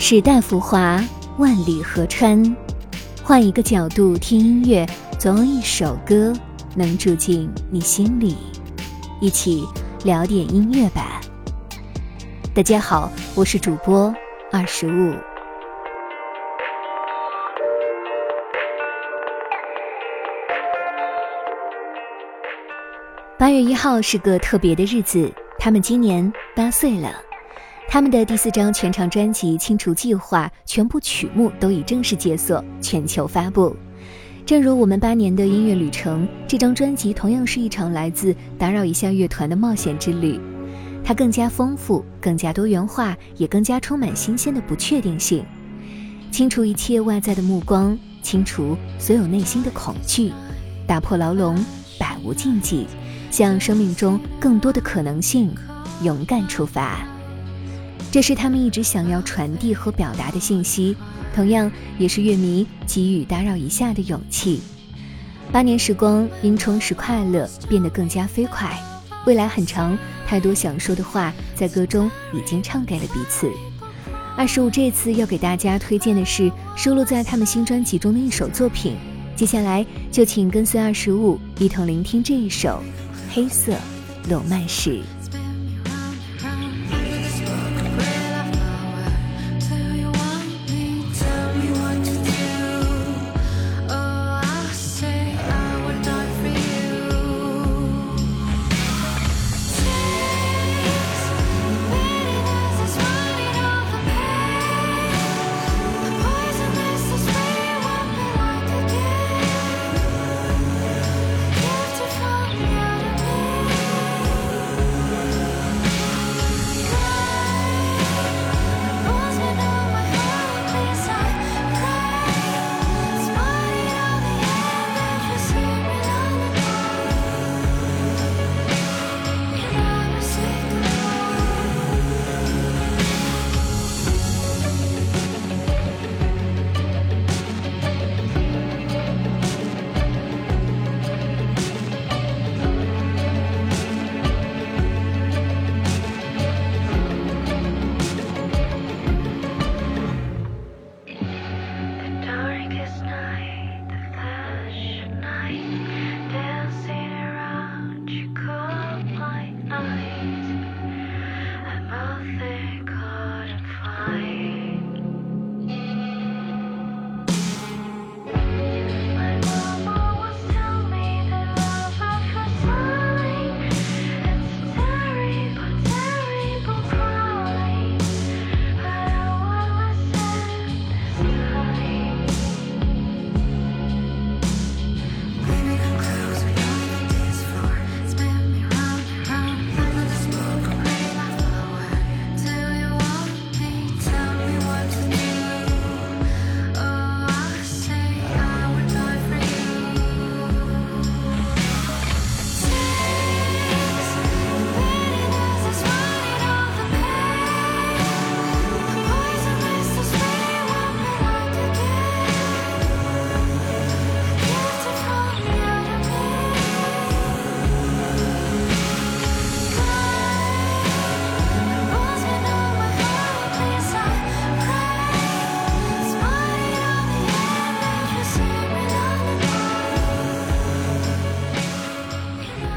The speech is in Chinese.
时代浮华，万里河川。换一个角度听音乐，总有一首歌能住进你心里。一起聊点音乐吧。大家好，我是主播二十五。八月一号是个特别的日子，他们今年八岁了。他们的第四张全长专辑《清除计划》全部曲目都已正式解锁，全球发布。正如我们八年的音乐旅程，这张专辑同样是一场来自打扰一下乐团的冒险之旅。它更加丰富，更加多元化，也更加充满新鲜的不确定性。清除一切外在的目光，清除所有内心的恐惧，打破牢笼，百无禁忌，向生命中更多的可能性勇敢出发。这是他们一直想要传递和表达的信息，同样也是乐迷给予打扰一下的勇气。八年时光因充实快乐变得更加飞快，未来很长，太多想说的话在歌中已经唱给了彼此。二十五这次要给大家推荐的是收录在他们新专辑中的一首作品，接下来就请跟随二十五一同聆听这一首《黑色罗曼史》。